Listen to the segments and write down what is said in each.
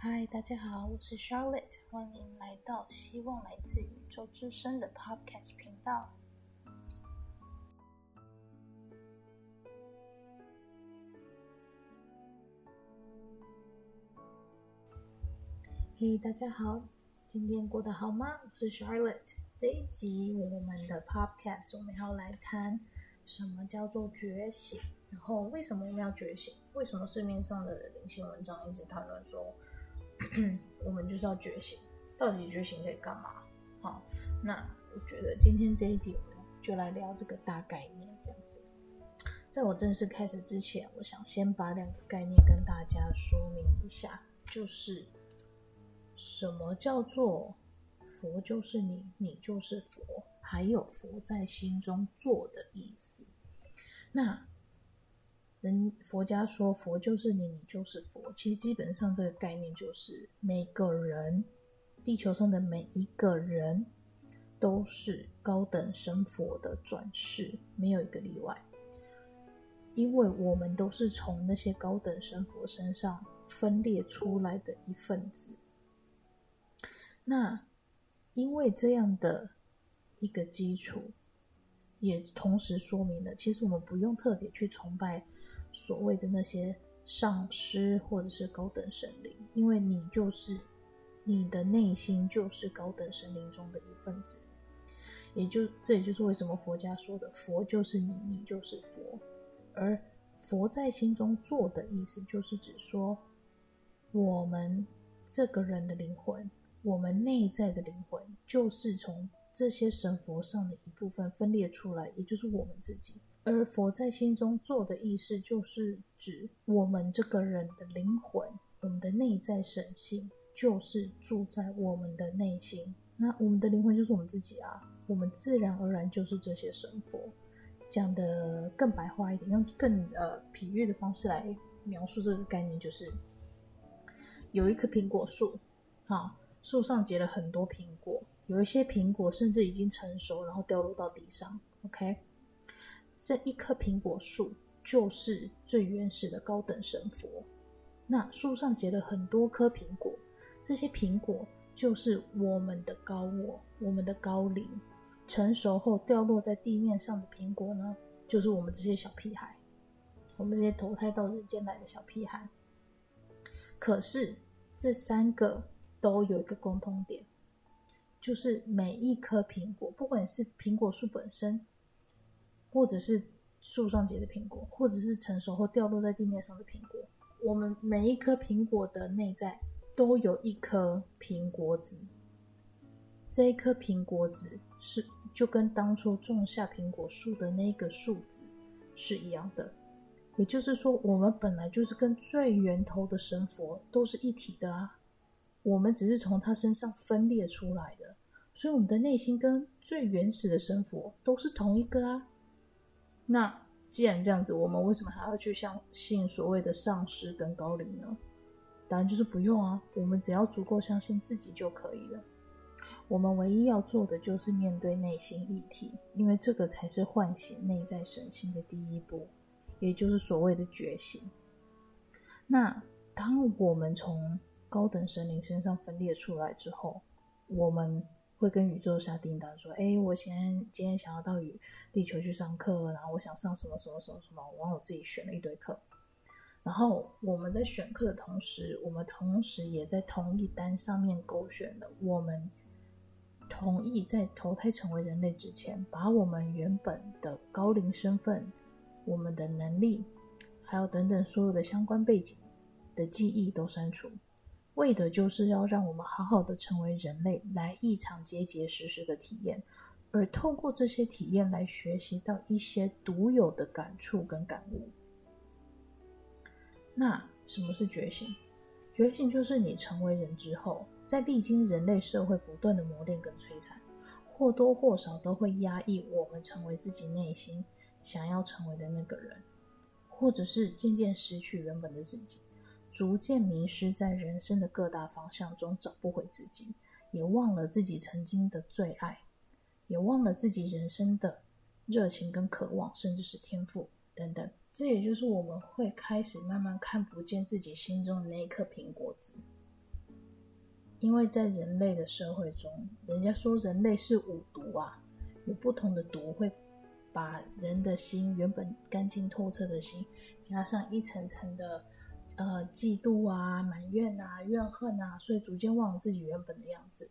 嗨，大家好，我是 Charlotte，欢迎来到希望来自宇宙之声的 Podcast 频道。嘿，大家好，今天过得好吗？我是 Charlotte。这一集我们的 Podcast 我们要来谈什么叫做觉醒，然后为什么我们要觉醒？为什么市面上的灵性文章一直谈论说 我们就是要觉醒？到底觉醒可以干嘛？好，那我觉得今天这一集我们就来聊这个大概念，这样子。在我正式开始之前，我想先把两个概念跟大家说明一下，就是。什么叫做佛？就是你，你就是佛，还有佛在心中坐的意思。那人佛家说佛就是你，你就是佛。其实基本上这个概念就是每个人，地球上的每一个人都是高等神佛的转世，没有一个例外。因为我们都是从那些高等神佛身上分裂出来的一份子。那，因为这样的一个基础，也同时说明了，其实我们不用特别去崇拜所谓的那些上师或者是高等神灵，因为你就是你的内心就是高等神灵中的一份子。也就这也就是为什么佛家说的佛就是你，你就是佛，而佛在心中坐的意思，就是指说我们这个人的灵魂。我们内在的灵魂就是从这些神佛上的一部分分裂出来，也就是我们自己。而佛在心中坐的意思，就是指我们这个人的灵魂，我们的内在神性，就是住在我们的内心。那我们的灵魂就是我们自己啊，我们自然而然就是这些神佛。讲的更白话一点，用更呃比喻的方式来描述这个概念，就是有一棵苹果树，好。树上结了很多苹果，有一些苹果甚至已经成熟，然后掉落到地上。OK，这一棵苹果树就是最原始的高等神佛。那树上结了很多颗苹果，这些苹果就是我们的高我，我们的高灵。成熟后掉落在地面上的苹果呢，就是我们这些小屁孩，我们这些投胎到人间来的小屁孩。可是这三个。都有一个共通点，就是每一颗苹果，不管是苹果树本身，或者是树上结的苹果，或者是成熟后掉落在地面上的苹果，我们每一颗苹果的内在都有一颗苹果籽。这一颗苹果籽是就跟当初种下苹果树的那个树籽是一样的，也就是说，我们本来就是跟最源头的神佛都是一体的啊。我们只是从他身上分裂出来的，所以我们的内心跟最原始的神佛都是同一个啊。那既然这样子，我们为什么还要去相信所谓的上师跟高灵呢？当然就是不用啊，我们只要足够相信自己就可以了。我们唯一要做的就是面对内心议题，因为这个才是唤醒内在神性的第一步，也就是所谓的觉醒。那当我们从高等神灵身上分裂出来之后，我们会跟宇宙下订单，说：“哎，我先今天想要到宇地球去上课，然后我想上什么什么什么什么，然后我自己选了一堆课。然后我们在选课的同时，我们同时也在同一单上面勾选了我们同意在投胎成为人类之前，把我们原本的高龄身份、我们的能力，还有等等所有的相关背景的记忆都删除。”为的就是要让我们好好的成为人类，来一场结结实实的体验，而透过这些体验来学习到一些独有的感触跟感悟。那什么是觉醒？觉醒就是你成为人之后，在历经人类社会不断的磨练跟摧残，或多或少都会压抑我们成为自己内心想要成为的那个人，或者是渐渐失去原本的自己。逐渐迷失在人生的各大方向中，找不回自己，也忘了自己曾经的最爱，也忘了自己人生的热情跟渴望，甚至是天赋等等。这也就是我们会开始慢慢看不见自己心中的那一颗苹果籽。因为在人类的社会中，人家说人类是五毒啊，有不同的毒会把人的心原本干净透彻的心，加上一层层的呃嫉妒啊、埋怨啊、怨恨啊，所以逐渐忘了自己原本的样子。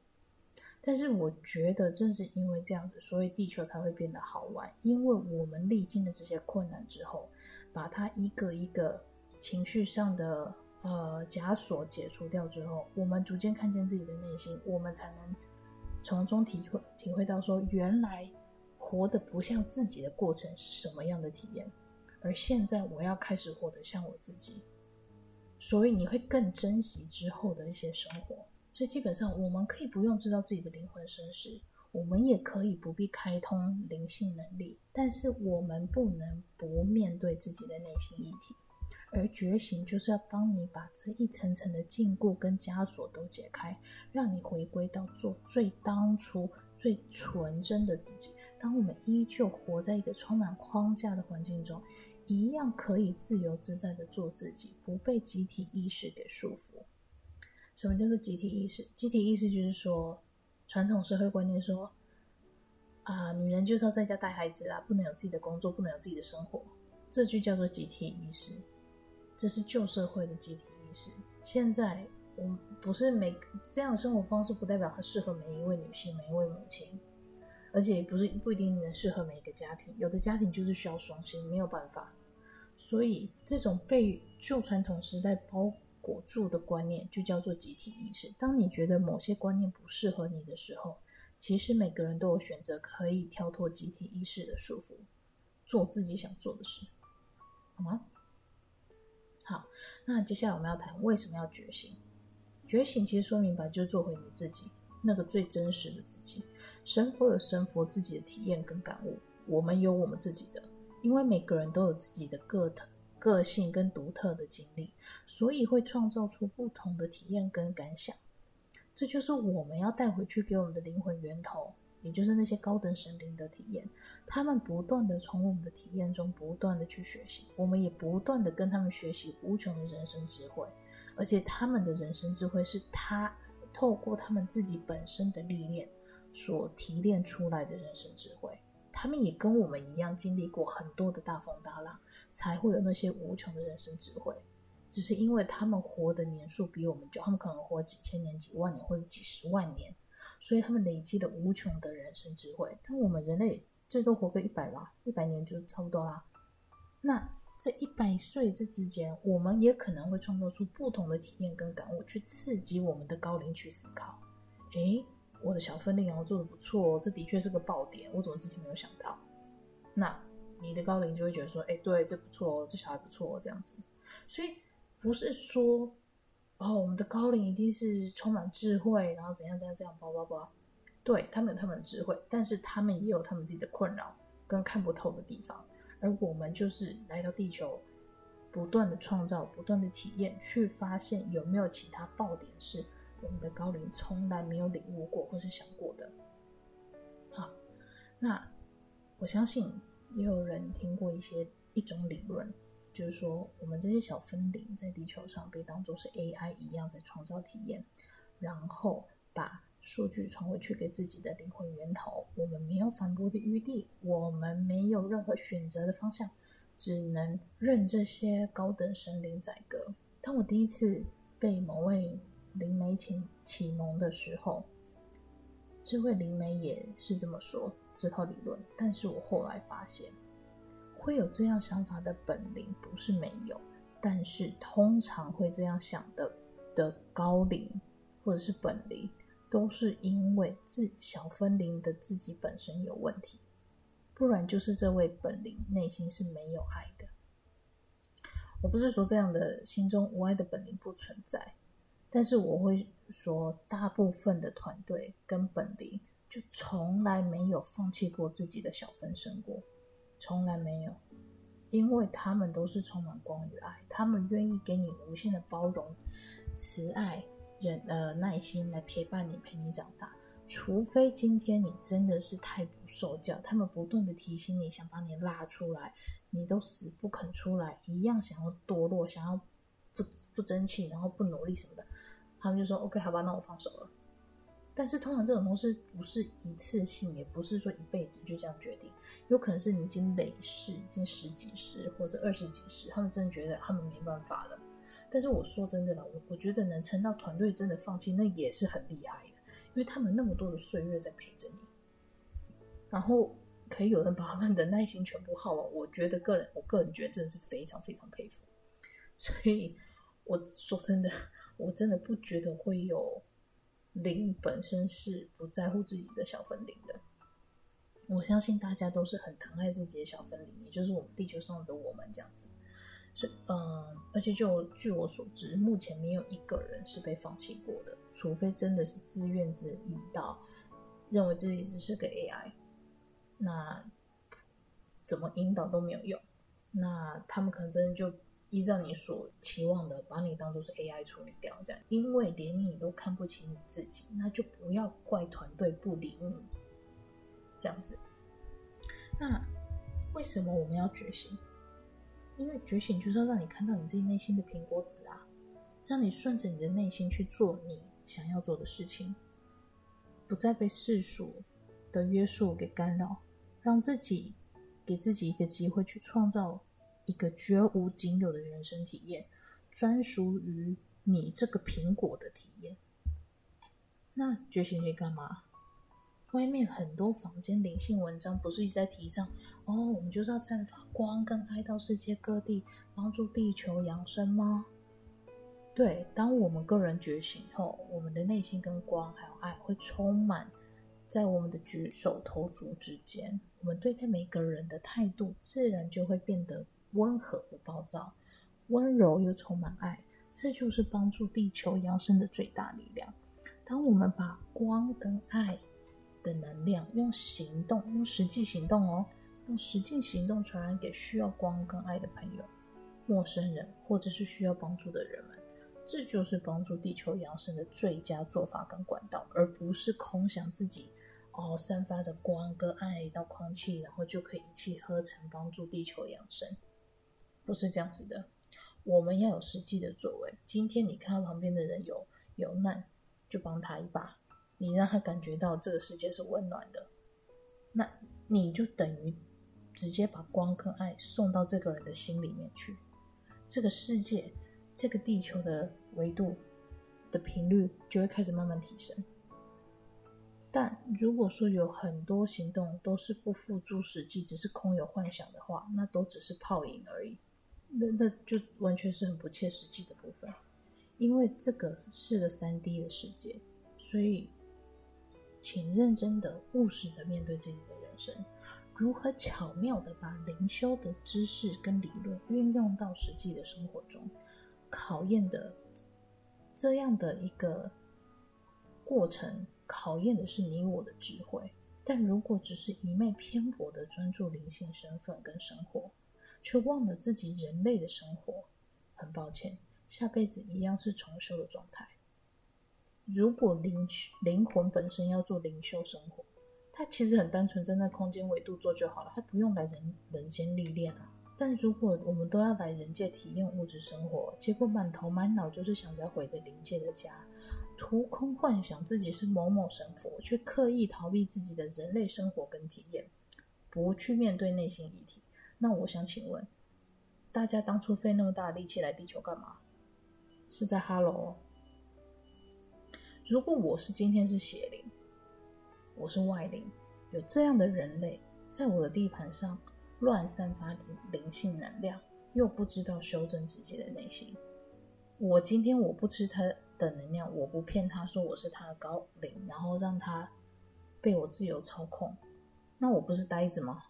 但是我觉得正是因为这样子，所以地球才会变得好玩，因为我们历经了这些困难之后，把它一个一个情绪上的。呃，枷锁解除掉之后，我们逐渐看见自己的内心，我们才能从中体会体会到说，原来活得不像自己的过程是什么样的体验。而现在我要开始活得像我自己，所以你会更珍惜之后的一些生活。所以基本上，我们可以不用知道自己的灵魂身世，我们也可以不必开通灵性能力，但是我们不能不面对自己的内心议题。而觉醒就是要帮你把这一层层的禁锢跟枷锁都解开，让你回归到做最当初最纯真的自己。当我们依旧活在一个充满框架的环境中，一样可以自由自在的做自己，不被集体意识给束缚。什么叫做集体意识？集体意识就是说，传统社会观念说，啊，女人就是要在家带孩子啦，不能有自己的工作，不能有自己的生活，这就叫做集体意识。这是旧社会的集体意识。现在，我不是每这样的生活方式，不代表它适合每一位女性、每一位母亲，而且不是不一定能适合每一个家庭。有的家庭就是需要双薪，没有办法。所以，这种被旧传统时代包裹住的观念，就叫做集体意识。当你觉得某些观念不适合你的时候，其实每个人都有选择，可以跳脱集体意识的束缚，做自己想做的事，好吗？好，那接下来我们要谈为什么要觉醒。觉醒其实说明白就是做回你自己，那个最真实的自己。神佛有神佛自己的体验跟感悟，我们有我们自己的。因为每个人都有自己的个特、个性跟独特的经历，所以会创造出不同的体验跟感想。这就是我们要带回去给我们的灵魂源头。也就是那些高等神灵的体验，他们不断的从我们的体验中不断的去学习，我们也不断的跟他们学习无穷的人生智慧，而且他们的人生智慧是他透过他们自己本身的历练所提炼出来的人生智慧。他们也跟我们一样经历过很多的大风大浪，才会有那些无穷的人生智慧。只是因为他们活的年数比我们久，他们可能活几千年、几万年或者几十万年。所以他们累积了无穷的人生智慧，但我们人类最多活个一百吧，一百年就差不多啦。那这一百岁这之间，我们也可能会创造出不同的体验跟感悟，去刺激我们的高龄去思考。诶，我的小分龄然后，做的不错，这的确是个爆点，我怎么之前没有想到？那你的高龄就会觉得说，诶，对，这不错哦，这小孩不错哦，这样子。所以不是说。哦，我们的高龄一定是充满智慧，然后怎样怎样这样，包包包，对，他们有他们的智慧，但是他们也有他们自己的困扰跟看不透的地方，而我们就是来到地球，不断的创造，不断的体验，去发现有没有其他爆点是我们的高灵从来没有领悟过或是想过的。好，那我相信也有人听过一些一种理论。就是说，我们这些小分灵在地球上被当作是 AI 一样在创造体验，然后把数据传回去给自己的灵魂源头。我们没有反驳的余地，我们没有任何选择的方向，只能任这些高等神灵宰割。当我第一次被某位灵媒启启蒙的时候，这位灵媒也是这么说这套理论，但是我后来发现。会有这样想法的本灵不是没有，但是通常会这样想的的高灵或者是本灵，都是因为自小分灵的自己本身有问题，不然就是这位本灵内心是没有爱的。我不是说这样的心中无爱的本灵不存在，但是我会说，大部分的团队跟本灵就从来没有放弃过自己的小分身过。从来没有，因为他们都是充满光与爱，他们愿意给你无限的包容、慈爱、忍呃耐心来陪伴你，陪你长大。除非今天你真的是太不受教，他们不断的提醒你，想把你拉出来，你都死不肯出来，一样想要堕落，想要不争气，然后不努力什么的，他们就说 OK，好吧，那我放手了。但是通常这种东西不是一次性，也不是说一辈子就这样决定，有可能是你已经累世，已经十几世或者二十几世，他们真的觉得他们没办法了。但是我说真的了，我我觉得能撑到团队真的放弃，那也是很厉害的，因为他们那么多的岁月在陪着你，然后可以有人把他们的耐心全部耗完，我觉得个人，我个人觉得真的是非常非常佩服。所以我说真的，我真的不觉得会有灵本身是不在乎自己的小分灵的。我相信大家都是很疼爱自己的小分灵，也就是我们地球上的我们这样子。是，嗯，而且就据我所知，目前没有一个人是被放弃过的，除非真的是自愿自引到认为自己只是个 AI，那怎么引导都没有用，那他们可能真的就依照你所期望的，把你当做是 AI 处理掉，这样，因为连你都看不起你自己，那就不要怪团队不理你，这样子。那为什么我们要觉醒？因为觉醒就是要让你看到你自己内心的苹果籽啊，让你顺着你的内心去做你想要做的事情，不再被世俗的约束给干扰，让自己给自己一个机会去创造一个绝无仅有的人生体验，专属于你这个苹果的体验。那觉醒可以干嘛？外面很多坊间灵性文章不是一直在提倡哦，我们就是要散发光跟爱到世界各地，帮助地球扬升吗？对，当我们个人觉醒后，我们的内心跟光还有爱会充满在我们的举手投足之间，我们对待每个人的态度自然就会变得温和不暴躁，温柔又充满爱，这就是帮助地球扬升的最大力量。当我们把光跟爱的能量，用行动，用实际行动哦，用实际行动传染给需要光跟爱的朋友、陌生人，或者是需要帮助的人们。这就是帮助地球扬升的最佳做法跟管道，而不是空想自己哦，散发着光跟爱到空气，然后就可以一气呵成帮助地球扬升。不是这样子的，我们要有实际的作为。今天你看到旁边的人有有难，就帮他一把。你让他感觉到这个世界是温暖的，那你就等于直接把光跟爱送到这个人的心里面去，这个世界、这个地球的维度的频率就会开始慢慢提升。但如果说有很多行动都是不付诸实际，只是空有幻想的话，那都只是泡影而已，那那就完全是很不切实际的部分，因为这个是个三 D 的世界，所以。请认真的、务实的面对自己的人生，如何巧妙的把灵修的知识跟理论运用到实际的生活中，考验的这样的一个过程，考验的是你我的智慧。但如果只是一昧偏颇的专注灵性身份跟生活，却忘了自己人类的生活，很抱歉，下辈子一样是重修的状态。如果灵灵魂本身要做灵修生活，它其实很单纯，站在空间维度做就好了，它不用来人人间历练啊。但如果我们都要来人界体验物质生活，结果满头满脑就是想着回的灵界的家，徒空幻想自己是某某神佛，却刻意逃避自己的人类生活跟体验，不去面对内心议题，那我想请问大家，当初费那么大的力气来地球干嘛？是在哈喽？如果我是今天是邪灵，我是外灵，有这样的人类在我的地盘上乱散发灵性能量，又不知道修正自己的内心，我今天我不吃他的能量，我不骗他说我是他的高灵，然后让他被我自由操控，那我不是呆子吗？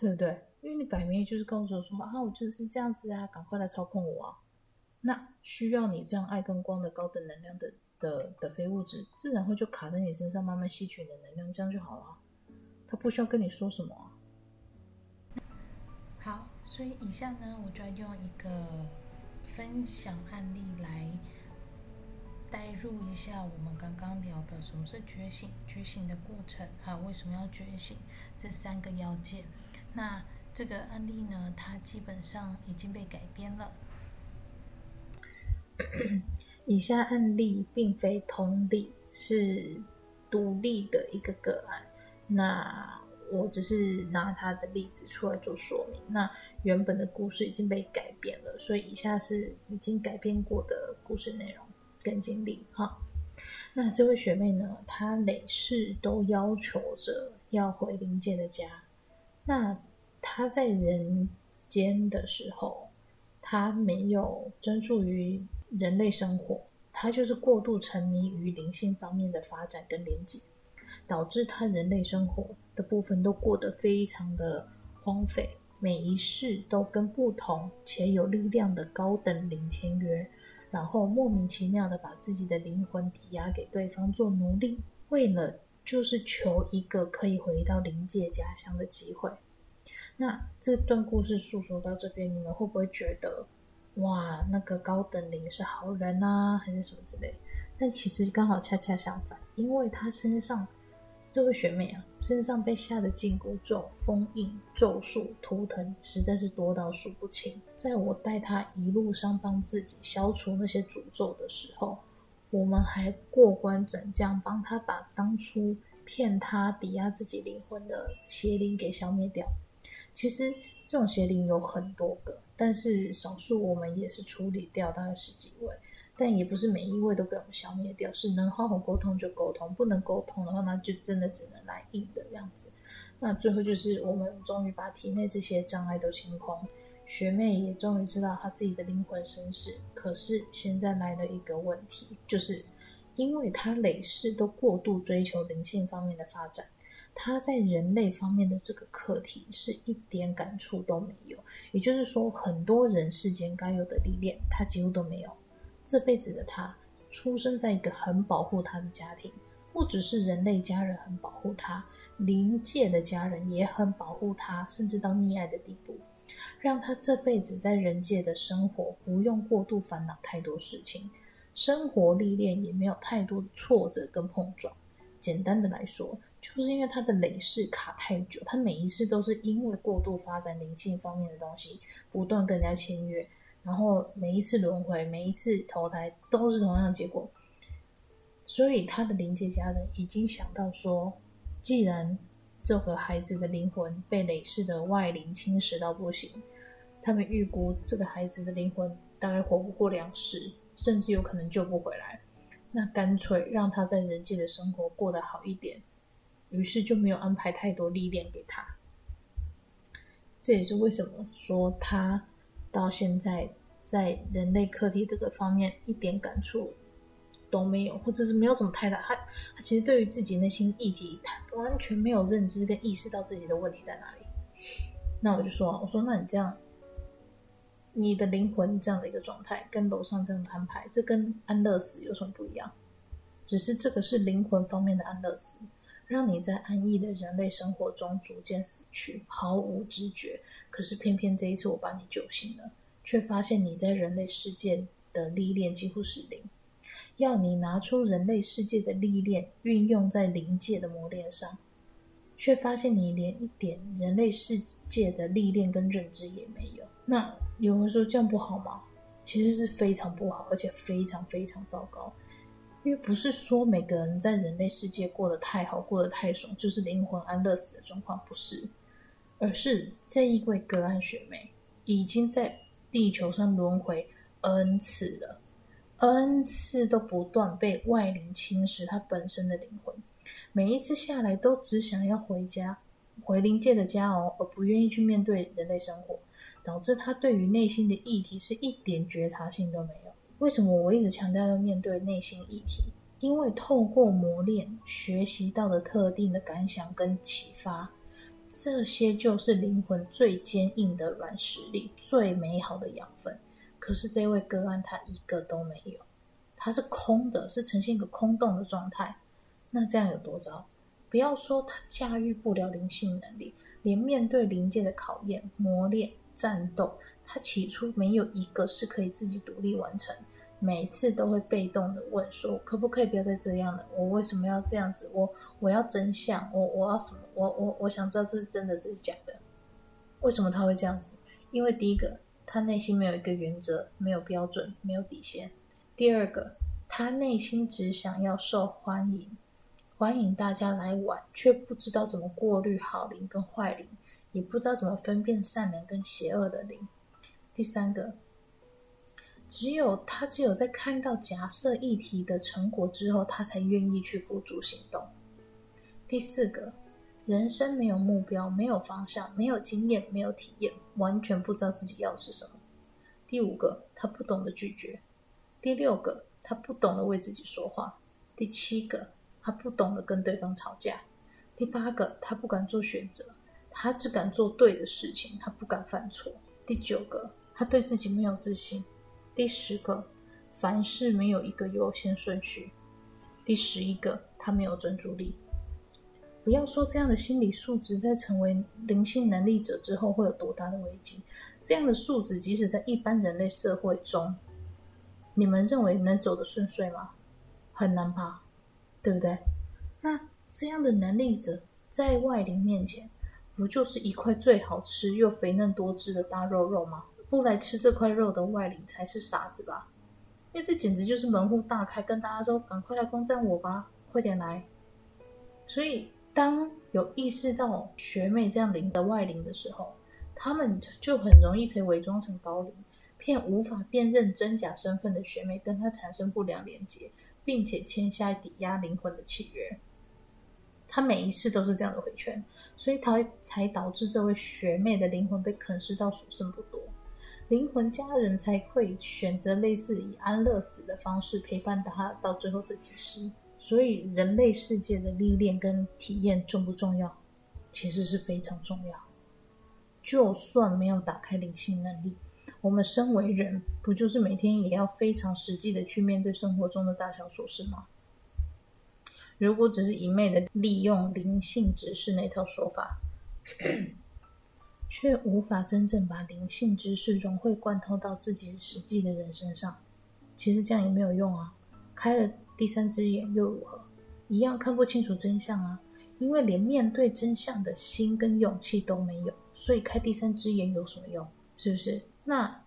对不对？因为你摆明就是告诉我说啊，我就是这样子啊，赶快来操控我啊！那需要你这样爱跟光的高等能量的。的的非物质自然会就卡在你身上，慢慢吸取你的能量，这样就好了。他不需要跟你说什么啊。好，所以以下呢，我就要用一个分享案例来带入一下我们刚刚聊的什么是觉醒、觉醒的过程，还有为什么要觉醒这三个要件。那这个案例呢，它基本上已经被改编了。以下案例并非通例，是独立的一个个案。那我只是拿他的例子出来做说明。那原本的故事已经被改变了，所以以下是已经改变过的故事内容跟经历。哈，那这位学妹呢，她累世都要求着要回林界的家。那他在人间的时候，他没有专注于人类生活，他就是过度沉迷于灵性方面的发展跟连接。导致他人类生活的部分都过得非常的荒废，每一世都跟不同且有力量的高等灵签约，然后莫名其妙的把自己的灵魂抵押给对方做奴隶，为了就是求一个可以回到灵界家乡的机会。那这段故事诉说到这边，你们会不会觉得，哇，那个高等灵是好人啊，还是什么之类？但其实刚好恰恰相反，因为他身上。这位学妹啊，身上被下的紧箍咒、封印、咒术、图腾实在是多到数不清。在我带她一路上帮自己消除那些诅咒的时候，我们还过关斩将，帮他把当初骗他抵押自己灵魂的邪灵给消灭掉。其实这种邪灵有很多个，但是少数我们也是处理掉大概十几位。但也不是每一位都被我们消灭掉，是能好好沟通就沟通，不能沟通的话，那就真的只能来硬的这样子。那最后就是我们终于把体内这些障碍都清空，学妹也终于知道她自己的灵魂身世。可是现在来了一个问题，就是因为她累世都过度追求灵性方面的发展，她在人类方面的这个课题是一点感触都没有。也就是说，很多人世间该有的历练，她几乎都没有。这辈子的他，出生在一个很保护他的家庭，不只是人类家人很保护他，灵界的家人也很保护他，甚至到溺爱的地步，让他这辈子在人界的生活不用过度烦恼太多事情，生活历练也没有太多的挫折跟碰撞。简单的来说，就是因为他的累世卡太久，他每一次都是因为过度发展灵性方面的东西，不断跟人家签约。然后每一次轮回，每一次投胎都是同样的结果，所以他的灵界家人已经想到说，既然这个孩子的灵魂被累世的外灵侵蚀到不行，他们预估这个孩子的灵魂大概活不过两世，甚至有可能救不回来，那干脆让他在人界的生活过得好一点，于是就没有安排太多历练给他。这也是为什么说他。到现在，在人类课题这个方面一点感触都没有，或者是没有什么太大。他他其实对于自己内心议题，他完全没有认知跟意识到自己的问题在哪里。那我就说，我说，那你这样，你的灵魂这样的一个状态，跟楼上这样的安排，这跟安乐死有什么不一样？只是这个是灵魂方面的安乐死，让你在安逸的人类生活中逐渐死去，毫无知觉。可是偏偏这一次我把你救醒了，却发现你在人类世界的历练几乎是零。要你拿出人类世界的历练运用在灵界的磨练上，却发现你连一点人类世界的历练跟认知也没有。那有人说这样不好吗？其实是非常不好，而且非常非常糟糕。因为不是说每个人在人类世界过得太好、过得太爽，就是灵魂安乐死的状况，不是。而是这一位个案学妹已经在地球上轮回 N 次了，N 次都不断被外灵侵蚀他本身的灵魂，每一次下来都只想要回家，回灵界的家哦，而不愿意去面对人类生活，导致他对于内心的议题是一点觉察性都没有。为什么我一直强调要面对内心议题？因为透过磨练学习到的特定的感想跟启发。这些就是灵魂最坚硬的软实力，最美好的养分。可是这位个案他一个都没有，他是空的，是呈现一个空洞的状态。那这样有多糟？不要说他驾驭不了灵性能力，连面对灵界的考验、磨练、战斗，他起初没有一个是可以自己独立完成。每次都会被动的问说：“可不可以不要再这样了？我为什么要这样子？我我要真相，我我要什么？我我我想知道这是真的，这是假的？为什么他会这样子？因为第一个，他内心没有一个原则，没有标准，没有底线；第二个，他内心只想要受欢迎，欢迎大家来玩，却不知道怎么过滤好灵跟坏灵，也不知道怎么分辨善良跟邪恶的灵。第三个，只有他只有在看到假设议题的成果之后，他才愿意去付诸行动。第四个，人生没有目标，没有方向，没有经验，没有体验，完全不知道自己要的是什么。第五个，他不懂得拒绝。第六个，他不懂得为自己说话。第七个，他不懂得跟对方吵架。第八个，他不敢做选择，他只敢做对的事情，他不敢犯错。第九个，他对自己没有自信。第十个，凡事没有一个优先顺序。第十一个，他没有专注力。不要说这样的心理素质在成为灵性能力者之后会有多大的危机。这样的素质，即使在一般人类社会中，你们认为能走得顺遂吗？很难吧，对不对？那这样的能力者，在外灵面前，不就是一块最好吃又肥嫩多汁的大肉肉吗？不来吃这块肉的外灵才是傻子吧？因为这简直就是门户大开，跟大家说：“赶快来攻占我吧，快点来！”所以，当有意识到学妹这样灵的外灵的时候，他们就很容易可以伪装成高灵，骗无法辨认真假身份的学妹跟他产生不良连结，并且签下抵押灵魂的契约。他每一次都是这样的回圈，所以他才导致这位学妹的灵魂被啃噬到所剩不多，灵魂家人才会选择类似以安乐死的方式陪伴他到最后这几世。所以人类世界的历练跟体验重不重要？其实是非常重要。就算没有打开灵性能力，我们身为人，不就是每天也要非常实际的去面对生活中的大小琐事吗？如果只是一昧的利用灵性知识那套说法，却无法真正把灵性知识融会贯通到自己实际的人身上，其实这样也没有用啊！开了第三只眼又如何？一样看不清楚真相啊！因为连面对真相的心跟勇气都没有，所以开第三只眼有什么用？是不是？那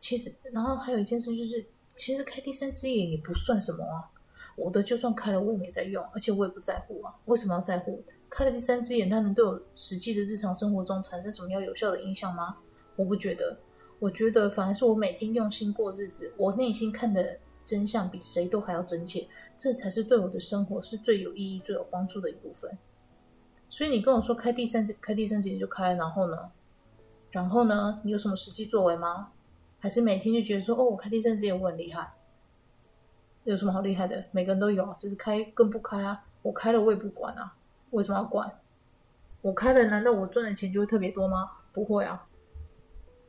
其实，然后还有一件事就是，其实开第三只眼也不算什么啊。我的就算开了，我也没在用，而且我也不在乎啊。为什么要在乎？开了第三只眼，它能对我实际的日常生活中产生什么样有效的影响吗？我不觉得。我觉得反而是我每天用心过日子，我内心看的真相比谁都还要真切，这才是对我的生活是最有意义、最有帮助的一部分。所以你跟我说开第三开第三节就开，然后呢？然后呢？你有什么实际作为吗？还是每天就觉得说哦，我开第三节我很厉害？有什么好厉害的？每个人都有，只是开跟不开啊。我开了我也不管啊，为什么要管？我开了，难道我赚的钱就会特别多吗？不会啊，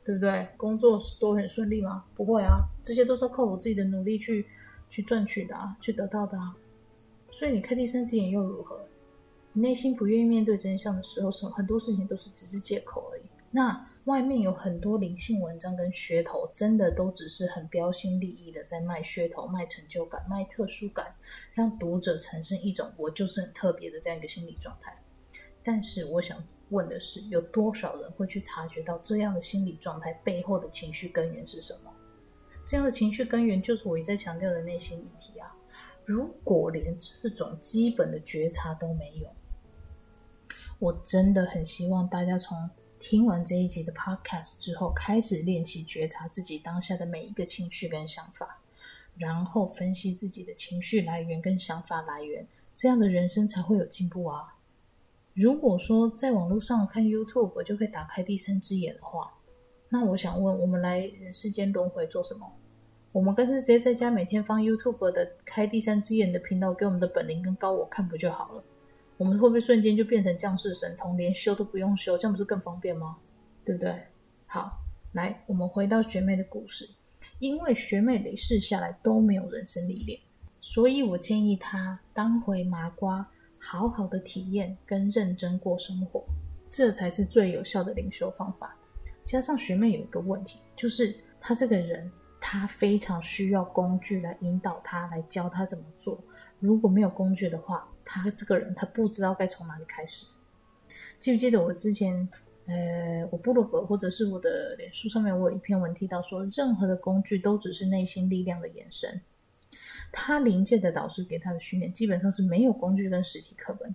对不对？工作都很顺利吗？不会啊，这些都是靠我自己的努力去去赚取的啊，去得到的啊。所以你开第三只眼又如何？你内心不愿意面对真相的时候，什很多事情都是只是借口而已。那外面有很多灵性文章跟噱头，真的都只是很标新立异的在卖噱头、卖成就感、卖特殊感，让读者产生一种“我就是很特别”的这样一个心理状态。但是我想问的是，有多少人会去察觉到这样的心理状态背后的情绪根源是什么？这样的情绪根源就是我一再强调的内心议题啊！如果连这种基本的觉察都没有，我真的很希望大家从听完这一集的 podcast 之后，开始练习觉察自己当下的每一个情绪跟想法，然后分析自己的情绪来源跟想法来源，这样的人生才会有进步啊！如果说在网络上看 YouTube 就可以打开第三只眼的话，那我想问，我们来人世间轮回做什么？我们干脆直接在家每天放 YouTube 的开第三只眼的频道给我们的本灵跟高我看不就好了？我们会不会瞬间就变成降世神通，连修都不用修，这样不是更方便吗？对不对？好，来，我们回到学妹的故事。因为学妹累世下来都没有人生历练，所以我建议她当回麻瓜，好好的体验跟认真过生活，这才是最有效的灵修方法。加上学妹有一个问题，就是她这个人，她非常需要工具来引导她，来教她怎么做。如果没有工具的话，她这个人她不知道该从哪里开始。记不记得我之前，呃，我部落格或者是我的脸书上面，我有一篇文提到说，任何的工具都只是内心力量的延伸。他临界的导师给他的训练基本上是没有工具跟实体课本，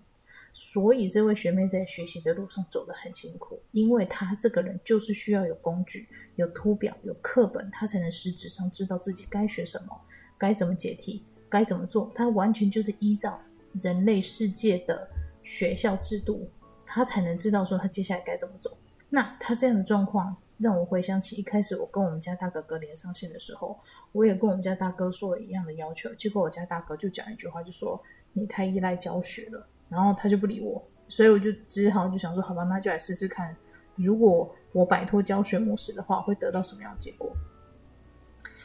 所以这位学妹在学习的路上走得很辛苦，因为她这个人就是需要有工具、有图表、有课本，她才能实质上知道自己该学什么、该怎么解题、该怎么做。她完全就是依照人类世界的学校制度，她才能知道说她接下来该怎么走。那她这样的状况。让我回想起一开始我跟我们家大哥哥连上线的时候，我也跟我们家大哥说了一样的要求，结果我家大哥就讲一句话，就说你太依赖教学了，然后他就不理我，所以我就只好就想说，好吧，那就来试试看，如果我摆脱教学模式的话，会得到什么样的结果。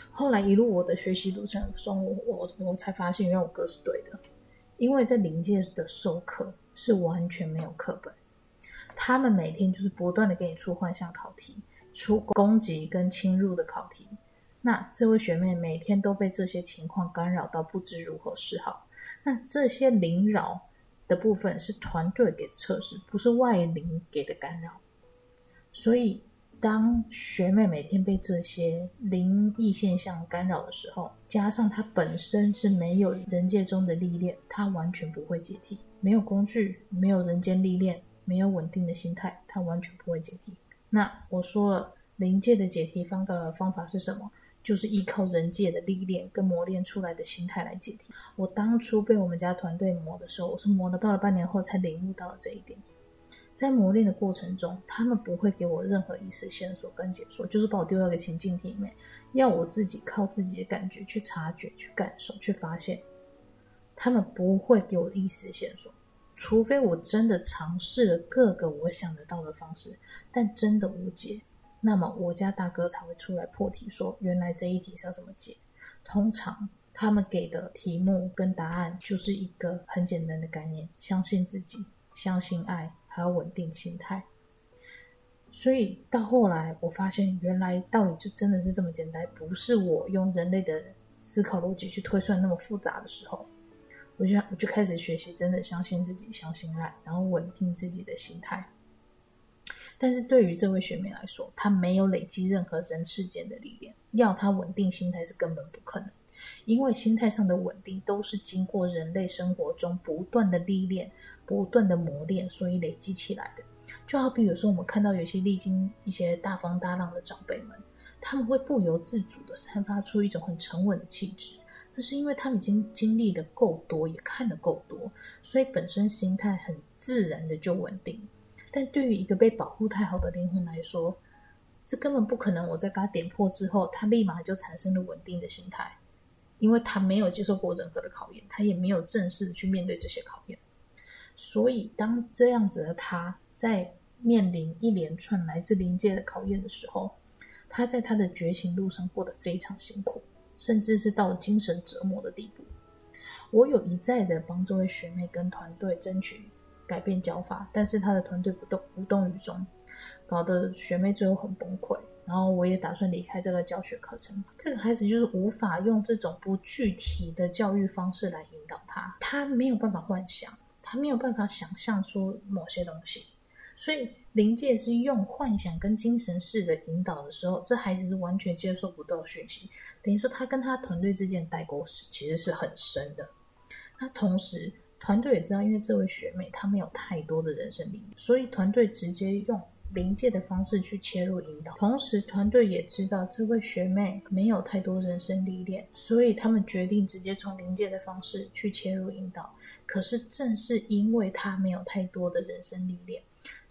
后来一路我的学习路程中，我我我才发现，原来我哥是对的，因为在临界的授课是完全没有课本，他们每天就是不断的给你出幻象考题。出攻击跟侵入的考题，那这位学妹每天都被这些情况干扰到，不知如何是好。那这些灵扰的部分是团队给的测试，不是外灵给的干扰。所以，当学妹每天被这些灵异现象干扰的时候，加上她本身是没有人界中的历练，她完全不会解题，没有工具，没有人间历练，没有稳定的心态，她完全不会解题。那我说了，灵界的解题方的方法是什么？就是依靠人界的历练跟磨练出来的心态来解题。我当初被我们家团队磨的时候，我是磨了到了半年后才领悟到了这一点。在磨练的过程中，他们不会给我任何一丝线索跟解说，就是把我丢到一个情境题里面，要我自己靠自己的感觉去察觉、去感受、去发现。他们不会给我一丝线索。除非我真的尝试了各个我想得到的方式，但真的无解，那么我家大哥才会出来破题，说原来这一题是要怎么解。通常他们给的题目跟答案就是一个很简单的概念：相信自己，相信爱，还有稳定心态。所以到后来，我发现原来道理就真的是这么简单，不是我用人类的思考逻辑去推算那么复杂的时候。我就我就开始学习，真的相信自己，相信爱，然后稳定自己的心态。但是对于这位学妹来说，她没有累积任何人世间的历练，要她稳定心态是根本不可能。因为心态上的稳定都是经过人类生活中不断的历练、不断的磨练，所以累积起来的。就好比有时候我们看到有些历经一些大风大浪的长辈们，他们会不由自主的散发出一种很沉稳的气质。是因为他们已经经历的够多，也看的够多，所以本身心态很自然的就稳定。但对于一个被保护太好的灵魂来说，这根本不可能。我在把他点破之后，他立马就产生了稳定的心态，因为他没有接受过任何的考验，他也没有正式的去面对这些考验。所以，当这样子的他在面临一连串来自灵界的考验的时候，他在他的觉醒路上过得非常辛苦。甚至是到了精神折磨的地步。我有一再的帮这位学妹跟团队争取改变教法，但是她的团队不动无动于衷，搞得学妹最后很崩溃。然后我也打算离开这个教学课程。这个孩子就是无法用这种不具体的教育方式来引导他，他没有办法幻想，他没有办法想象出某些东西，所以。灵界是用幻想跟精神式的引导的时候，这孩子是完全接受不到讯息，等于说他跟他团队之间的代沟是其实是很深的。那同时，团队也知道，因为这位学妹她没有太多的人生历练，所以团队直接用灵界的方式去切入引导。同时，团队也知道这位学妹没有太多人生历练，所以他们决定直接从灵界的方式去切入引导。可是，正是因为他没有太多的人生历练。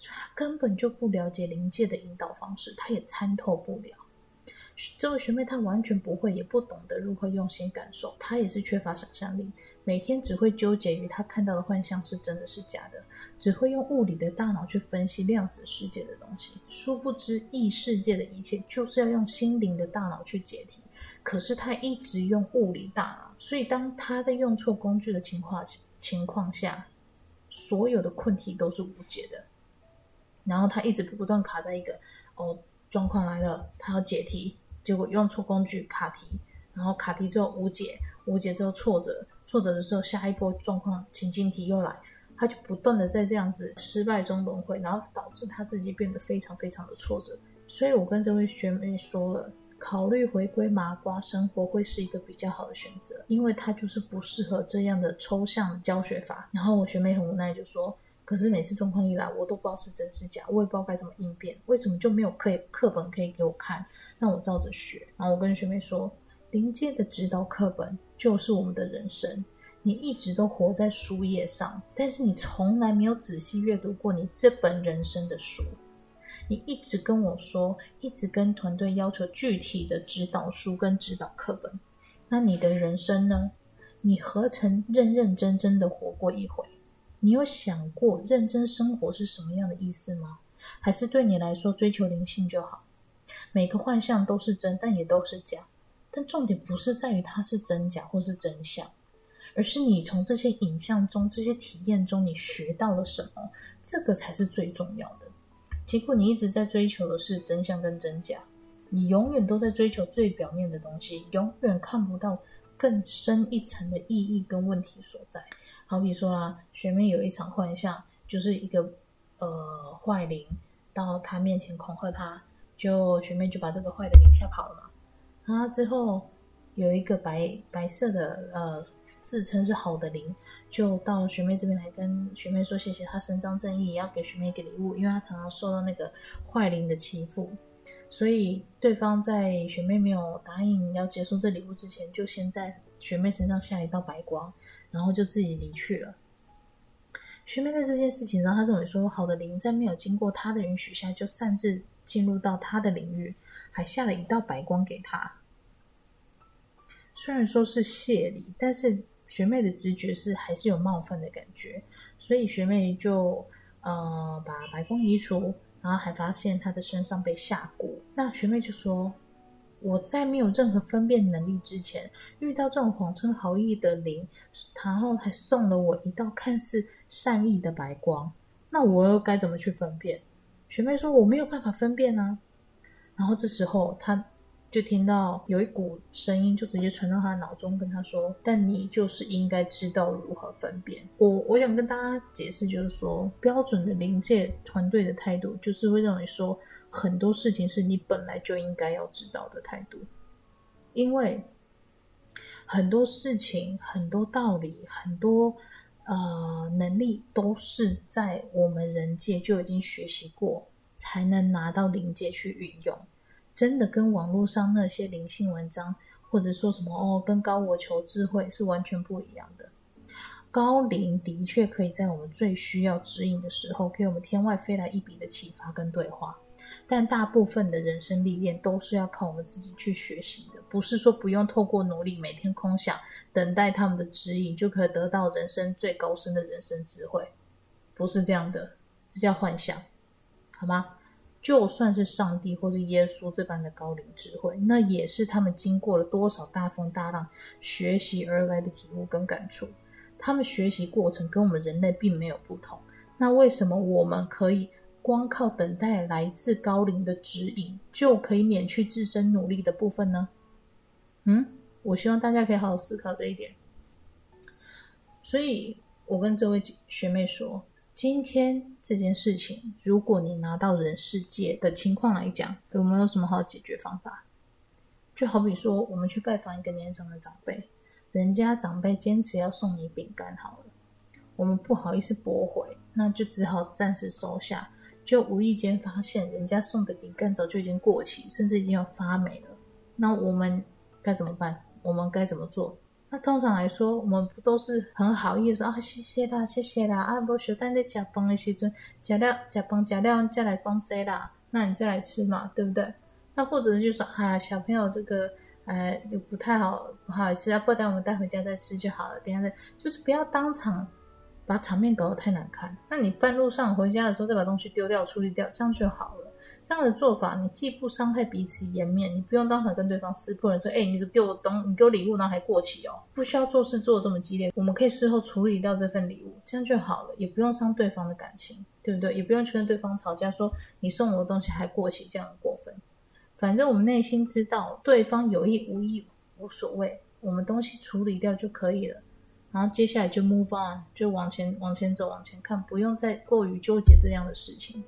他根本就不了解灵界的引导方式，他也参透不了。这位学妹她完全不会，也不懂得如何用心感受，她也是缺乏想象力，每天只会纠结于她看到的幻象是真的是假的，只会用物理的大脑去分析量子世界的东西，殊不知异世界的一切就是要用心灵的大脑去解题。可是他一直用物理大脑，所以当他在用错工具的情况情况下，所有的困题都是无解的。然后他一直不断卡在一个哦，状况来了，他要解题，结果用错工具卡题，然后卡题之后无解，无解之后挫折，挫折的时候下一波状况情境题又来，他就不断的在这样子失败中轮回，然后导致他自己变得非常非常的挫折。所以我跟这位学妹说了，考虑回归麻瓜生活会是一个比较好的选择，因为他就是不适合这样的抽象教学法。然后我学妹很无奈就说：“可是每次状况一来，我都不知道是真是假，我也不知道该怎么应变。为什么就没有课课本可以给我看，让我照着学？”然后我跟学妹说：“灵界的指导课本就是我们的人生，你一直都活在书页上，但是你从来没有仔细阅读过你这本人生的书。”你一直跟我说，一直跟团队要求具体的指导书跟指导课本，那你的人生呢？你何曾认认真真的活过一回？你有想过认真生活是什么样的意思吗？还是对你来说追求灵性就好？每个幻象都是真，但也都是假。但重点不是在于它是真假或是真相，而是你从这些影像中、这些体验中，你学到了什么？这个才是最重要的。结果你一直在追求的是真相跟真假，你永远都在追求最表面的东西，永远看不到更深一层的意义跟问题所在。好比说啊，学妹有一场幻象，就是一个呃坏灵到她面前恐吓她，就学妹就把这个坏的灵吓跑了嘛。然后之后有一个白白色的呃。自称是好的灵，就到学妹这边来跟学妹说谢谢，他伸张正义，要给学妹一个礼物，因为他常常受到那个坏灵的欺负，所以对方在学妹没有答应要接受这礼物之前，就先在学妹身上下一道白光，然后就自己离去了。学妹在这件事情上，她认为说好的灵在没有经过她的允许下就擅自进入到她的领域，还下了一道白光给她。虽然说是谢礼，但是。学妹的直觉是还是有冒犯的感觉，所以学妹就呃把白光移除，然后还发现她的身上被下蛊。那学妹就说：“我在没有任何分辨能力之前，遇到这种谎称好意的灵，然后还送了我一道看似善意的白光，那我又该怎么去分辨？”学妹说：“我没有办法分辨啊。”然后这时候她。就听到有一股声音，就直接传到他的脑中，跟他说：“但你就是应该知道如何分辨。”我我想跟大家解释，就是说标准的灵界团队的态度，就是会认为说很多事情是你本来就应该要知道的态度，因为很多事情、很多道理、很多呃能力，都是在我们人界就已经学习过，才能拿到灵界去运用。真的跟网络上那些灵性文章，或者说什么哦，跟高我求智慧是完全不一样的。高灵的确可以在我们最需要指引的时候，给我们天外飞来一笔的启发跟对话。但大部分的人生历练都是要靠我们自己去学习的，不是说不用透过努力，每天空想，等待他们的指引，就可以得到人生最高深的人生智慧。不是这样的，这叫幻想，好吗？就算是上帝或是耶稣这般的高龄智慧，那也是他们经过了多少大风大浪学习而来的体悟跟感触。他们学习过程跟我们人类并没有不同。那为什么我们可以光靠等待来自高龄的指引，就可以免去自身努力的部分呢？嗯，我希望大家可以好好思考这一点。所以我跟这位学妹说。今天这件事情，如果你拿到人世界的情况来讲，有没有什么好解决方法？就好比说，我们去拜访一个年长的长辈，人家长辈坚持要送你饼干，好了，我们不好意思驳回，那就只好暂时收下。就无意间发现，人家送的饼干早就已经过期，甚至已经要发霉了。那我们该怎么办？我们该怎么做？那通常来说，我们不都是很好意思啊？谢谢啦，谢谢啦！啊，不，小蛋在吃饭的时阵，吃了吃饭吃了再来讲这啦，那你再来吃嘛，对不对？那或者就说啊，小朋友这个呃就不太好，不好意思啊，不然我们带回家再吃就好了。等下再，就是不要当场把场面搞得太难看。那你半路上回家的时候再把东西丢掉处理掉，这样就好了。这样的做法，你既不伤害彼此颜面，你不用当场跟对方撕破脸说：“哎，你给我东，你给我礼物，然后还过期哦。”不需要做事做的这么激烈，我们可以事后处理掉这份礼物，这样就好了，也不用伤对方的感情，对不对？也不用去跟对方吵架，说你送我的东西还过期，这样过分。反正我们内心知道对方有意无意无所谓，我们东西处理掉就可以了。然后接下来就 move on，就往前往前走，往前看，不用再过于纠结这样的事情。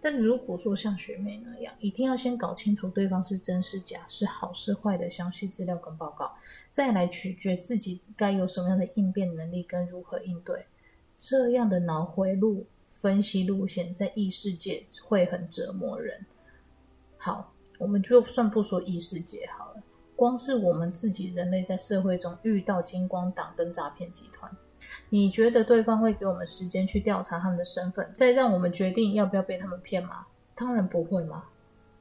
但如果说像学妹那样，一定要先搞清楚对方是真是假，是好是坏的详细资料跟报告，再来取决自己该有什么样的应变能力跟如何应对。这样的脑回路分析路线，在异世界会很折磨人。好，我们就算不说异世界好了，光是我们自己人类在社会中遇到金光党跟诈骗集团。你觉得对方会给我们时间去调查他们的身份，再让我们决定要不要被他们骗吗？当然不会嘛，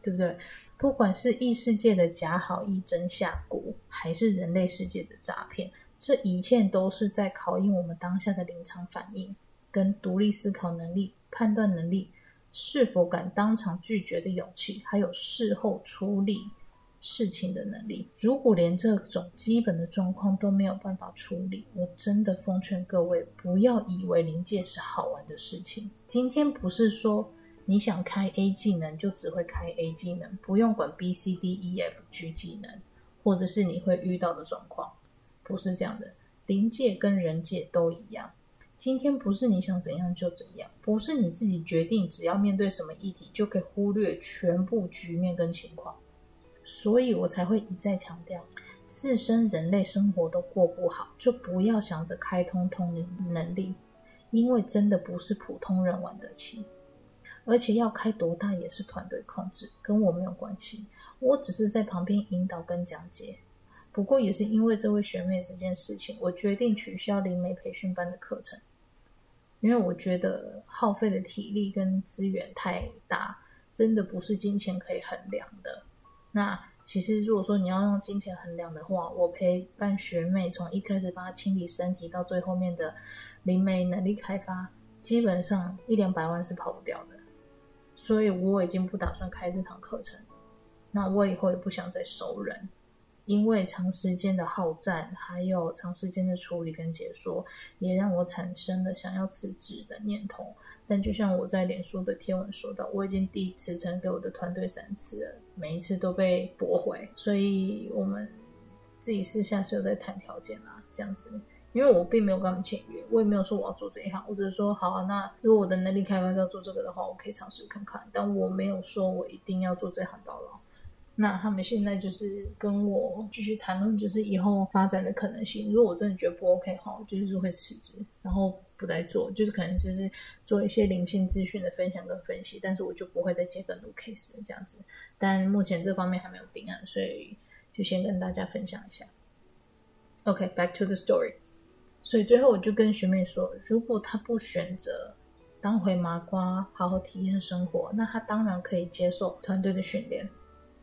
对不对？不管是异世界的假好意真下蛊，还是人类世界的诈骗，这一切都是在考验我们当下的临场反应、跟独立思考能力、判断能力，是否敢当场拒绝的勇气，还有事后处理事情的能力，如果连这种基本的状况都没有办法处理，我真的奉劝各位不要以为灵界是好玩的事情。今天不是说你想开 A 技能就只会开 A 技能，不用管 B、C、D、E、F、G 技能，或者是你会遇到的状况，不是这样的。灵界跟人界都一样，今天不是你想怎样就怎样，不是你自己决定，只要面对什么议题就可以忽略全部局面跟情况。所以我才会一再强调，自身人类生活都过不好，就不要想着开通通灵能力，因为真的不是普通人玩得起，而且要开多大也是团队控制，跟我没有关系，我只是在旁边引导跟讲解。不过也是因为这位学妹这件事情，我决定取消灵媒培训班的课程，因为我觉得耗费的体力跟资源太大，真的不是金钱可以衡量的。那其实，如果说你要用金钱衡量的话，我陪伴学妹从一开始帮她清理身体，到最后面的灵媒能力开发，基本上一两百万是跑不掉的。所以我已经不打算开这堂课程。那我以后也不想再收人。因为长时间的好战，还有长时间的处理跟解说，也让我产生了想要辞职的念头。但就像我在脸书的贴文说到，我已经递辞呈给我的团队三次了，每一次都被驳回。所以我们自己私下是有在谈条件啦，这样子。因为我并没有跟他们签约，我也没有说我要做这一行，我只是说好啊，那如果我的能力开发是要做这个的话，我可以尝试看看。但我没有说我一定要做这行到老。那他们现在就是跟我继续谈论，就是以后发展的可能性。如果我真的觉得不 OK 哈，就是会辞职，然后不再做，就是可能就是做一些灵性资讯的分享跟分析，但是我就不会再接更多 case 这样子。但目前这方面还没有定案，所以就先跟大家分享一下。OK，back to the story。所以最后我就跟学妹说，如果她不选择当回麻瓜，好好体验生活，那她当然可以接受团队的训练。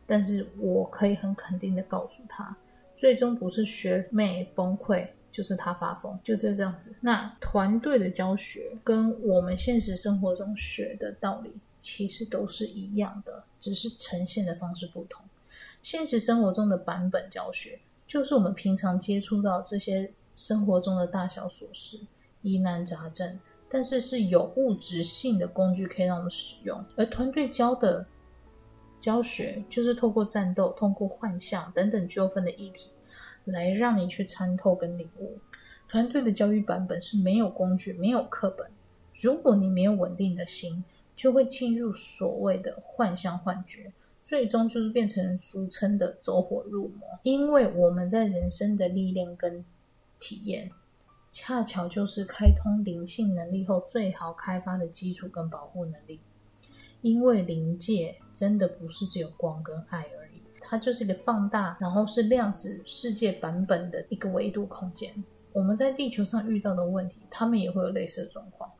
但是我可以很肯定的告诉他，最终不是学妹崩溃，就是他发疯，就这这样子。那团队的教学跟我们现实生活中学的道理其实都是一样的，只是呈现的方式不同。现实生活中的版本教学，就是我们平常接触到这些生活中的大小琐事、疑难杂症，但是是有物质性的工具可以让我们使用，而团队教的。教学就是透过战斗、通过幻象等等纠纷的议题，来让你去参透跟领悟。团队的教育版本是没有工具、没有课本。如果你没有稳定的心，就会进入所谓的幻象幻觉，最终就是变成俗称的走火入魔。因为我们在人生的历练跟体验，恰巧就是开通灵性能力后最好开发的基础跟保护能力。因为灵界真的不是只有光跟爱而已，它就是一个放大，然后是量子世界版本的一个维度空间。我们在地球上遇到的问题，他们也会有类似的状况，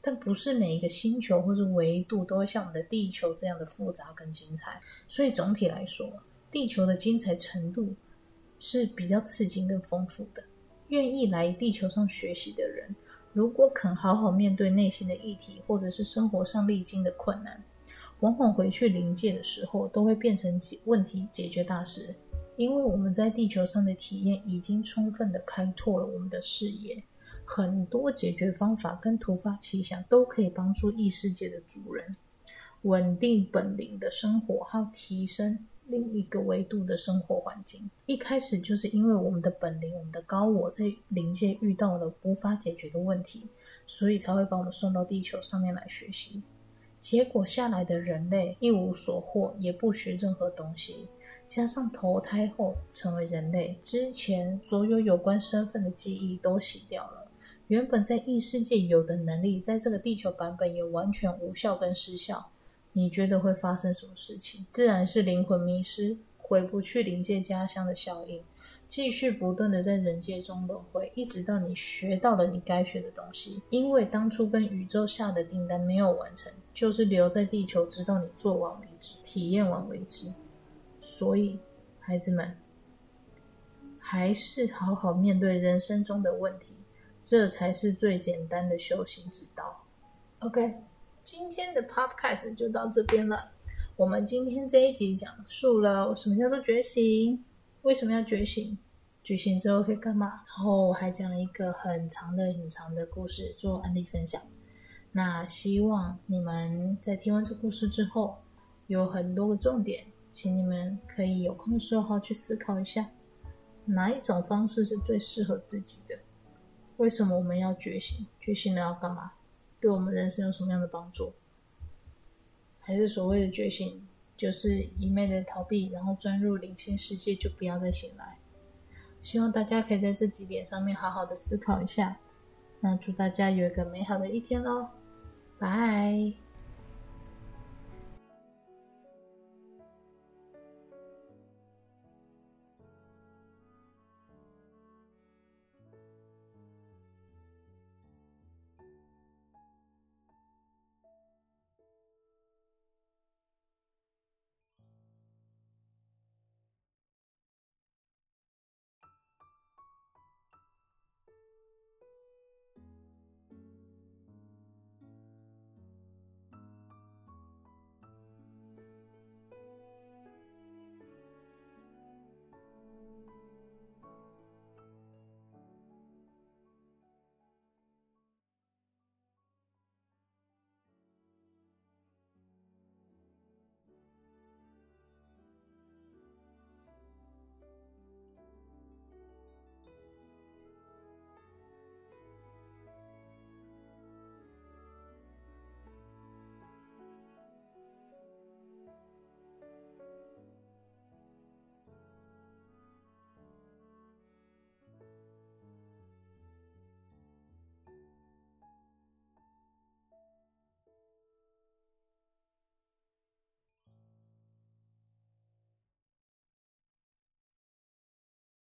但不是每一个星球或是维度都会像我们的地球这样的复杂跟精彩。所以总体来说，地球的精彩程度是比较刺激跟丰富的。愿意来地球上学习的人。如果肯好好面对内心的议题，或者是生活上历经的困难，往往回去灵界的时候，都会变成解问题解决大师。因为我们在地球上的体验已经充分的开拓了我们的视野，很多解决方法跟突发奇想都可以帮助异世界的主人稳定本灵的生活，还有提升。另一个维度的生活环境，一开始就是因为我们的本灵、我们的高我在灵界遇到了无法解决的问题，所以才会把我们送到地球上面来学习。结果下来的人类一无所获，也不学任何东西。加上投胎后成为人类之前，所有有关身份的记忆都洗掉了。原本在异世界有的能力，在这个地球版本也完全无效跟失效。你觉得会发生什么事情？自然是灵魂迷失，回不去灵界家乡的效应，继续不断的在人界中轮回，一直到你学到了你该学的东西。因为当初跟宇宙下的订单没有完成，就是留在地球，直到你做完为止，体验完为止。所以，孩子们，还是好好面对人生中的问题，这才是最简单的修行之道。OK，今天的 Podcast 就到这边了。我们今天这一集讲述了什么叫做觉醒，为什么要觉醒，觉醒之后可以干嘛，然后我还讲了一个很长的、很长的故事做案例分享。那希望你们在听完这故事之后，有很多个重点。请你们可以有空的时候去思考一下，哪一种方式是最适合自己的？为什么我们要觉醒？觉醒了要干嘛？对我们人生有什么样的帮助？还是所谓的觉醒，就是一昧的逃避，然后钻入灵性世界就不要再醒来？希望大家可以在这几点上面好好的思考一下。那祝大家有一个美好的一天喽，拜。